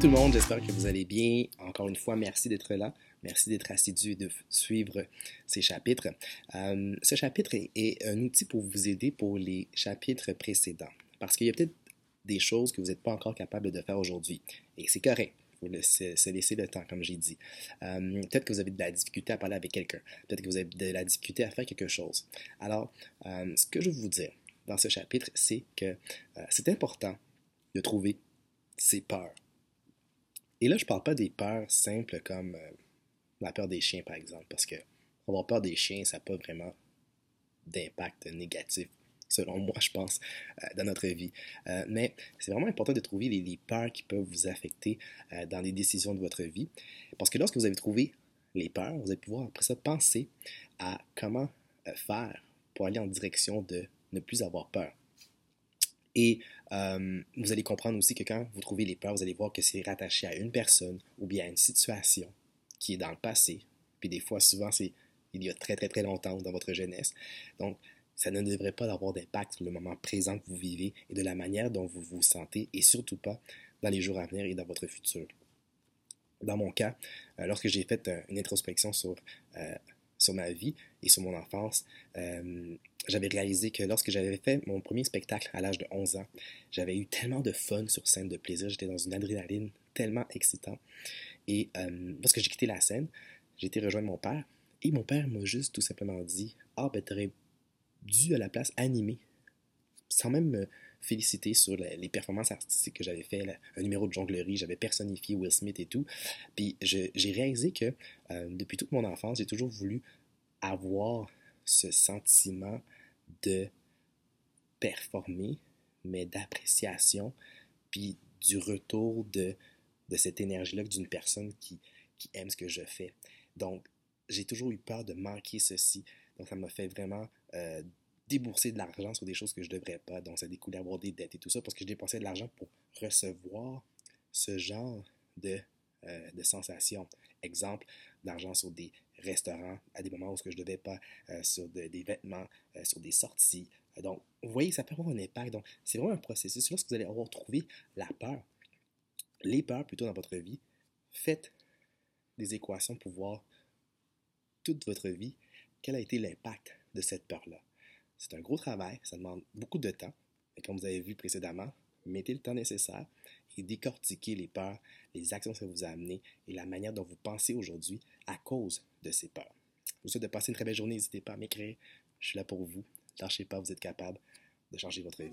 tout le monde, j'espère que vous allez bien. Encore une fois, merci d'être là. Merci d'être assidu et de suivre ces chapitres. Euh, ce chapitre est, un outil pour vous aider pour les chapitres précédents. Parce qu'il y a peut-être des choses que vous n'êtes pas encore capable de faire aujourd'hui. Et c'est correct. Il faut se laisser le temps, comme j'ai dit. Euh, peut-être que vous avez de la difficulté à parler avec quelqu'un. Peut-être que vous avez de la difficulté à faire quelque chose. Alors, euh, ce que je veux vous dire dans ce chapitre, c'est que c'est important de trouver ses peurs. Et là, je parle pas des peurs simples comme euh, la peur des chiens, par exemple, parce que avoir peur des chiens, ça n'a pas vraiment d'impact négatif, selon moi, je pense, euh, dans notre vie. Euh, mais c'est vraiment important de trouver les, peurs qui peuvent vous affecter dans les décisions de votre vie, parce que lorsque vous avez trouvé les peurs, vous allez pouvoir après ça penser à comment faire pour aller en direction de ne plus avoir peur. Et euh, vous allez comprendre aussi que quand vous trouvez les peurs, vous allez voir que c'est rattaché à une personne ou bien à une situation qui est dans le passé. Puis des fois, souvent, c'est il y a très très très longtemps dans votre jeunesse. Donc, ça ne devrait pas avoir d'impact sur le moment présent que vous vivez et de la manière dont vous vous sentez et surtout pas dans les jours à venir et dans votre futur. Dans mon cas, euh, lorsque j'ai fait euh, une introspection sur, sur ma vie et sur mon enfance, j'avais réalisé que lorsque j'avais fait mon premier spectacle à l'âge de 11 ans, j'avais eu tellement de fun sur scène, de plaisir, j'étais dans une adrénaline tellement excitante. Et euh, lorsque j'ai quitté la scène, j'ai été rejoindre mon père, et mon père m'a juste tout simplement dit Ah, ben, t'aurais dû à la place animer, sans même me féliciter sur les performances artistiques que j'avais fait, un numéro de jonglerie, j'avais personnifié Will Smith et tout. Puis j'ai réalisé que euh, depuis toute mon enfance, j'ai toujours voulu avoir ce sentiment de performer, mais d'appréciation, puis du retour de, de cette énergie-là d'une personne qui, qui aime ce que je fais. Donc, j'ai toujours eu peur de manquer ceci. Donc, ça m'a fait vraiment euh, débourser de l'argent sur des choses que je ne devrais pas. Donc, ça découlait d'avoir des dettes et tout ça parce que je dépensais de l'argent pour recevoir ce genre de, euh, sensations. Exemple, d'argent sur des restaurants à des moments où je ne devais pas, euh, sur des vêtements, euh, sur des sorties. donc, vous voyez, ça peut avoir un impact. Donc, c'est vraiment un processus. Lorsque vous allez avoir trouvé la peur, les peurs plutôt dans votre vie, faites des équations pour voir toute votre vie quel a été l'impact de cette peur-là. C'est un gros travail, ça demande beaucoup de temps. Et comme vous avez vu précédemment, mettez le temps nécessaire et décortiquez les peurs, les actions que ça vous a amenées et la manière dont vous pensez aujourd'hui à cause de ces peurs. Je vous souhaite de passer une très belle journée. N'hésitez pas à m'écrire. Je suis là pour vous. Lâchez pas, vous êtes capable de changer votre vie.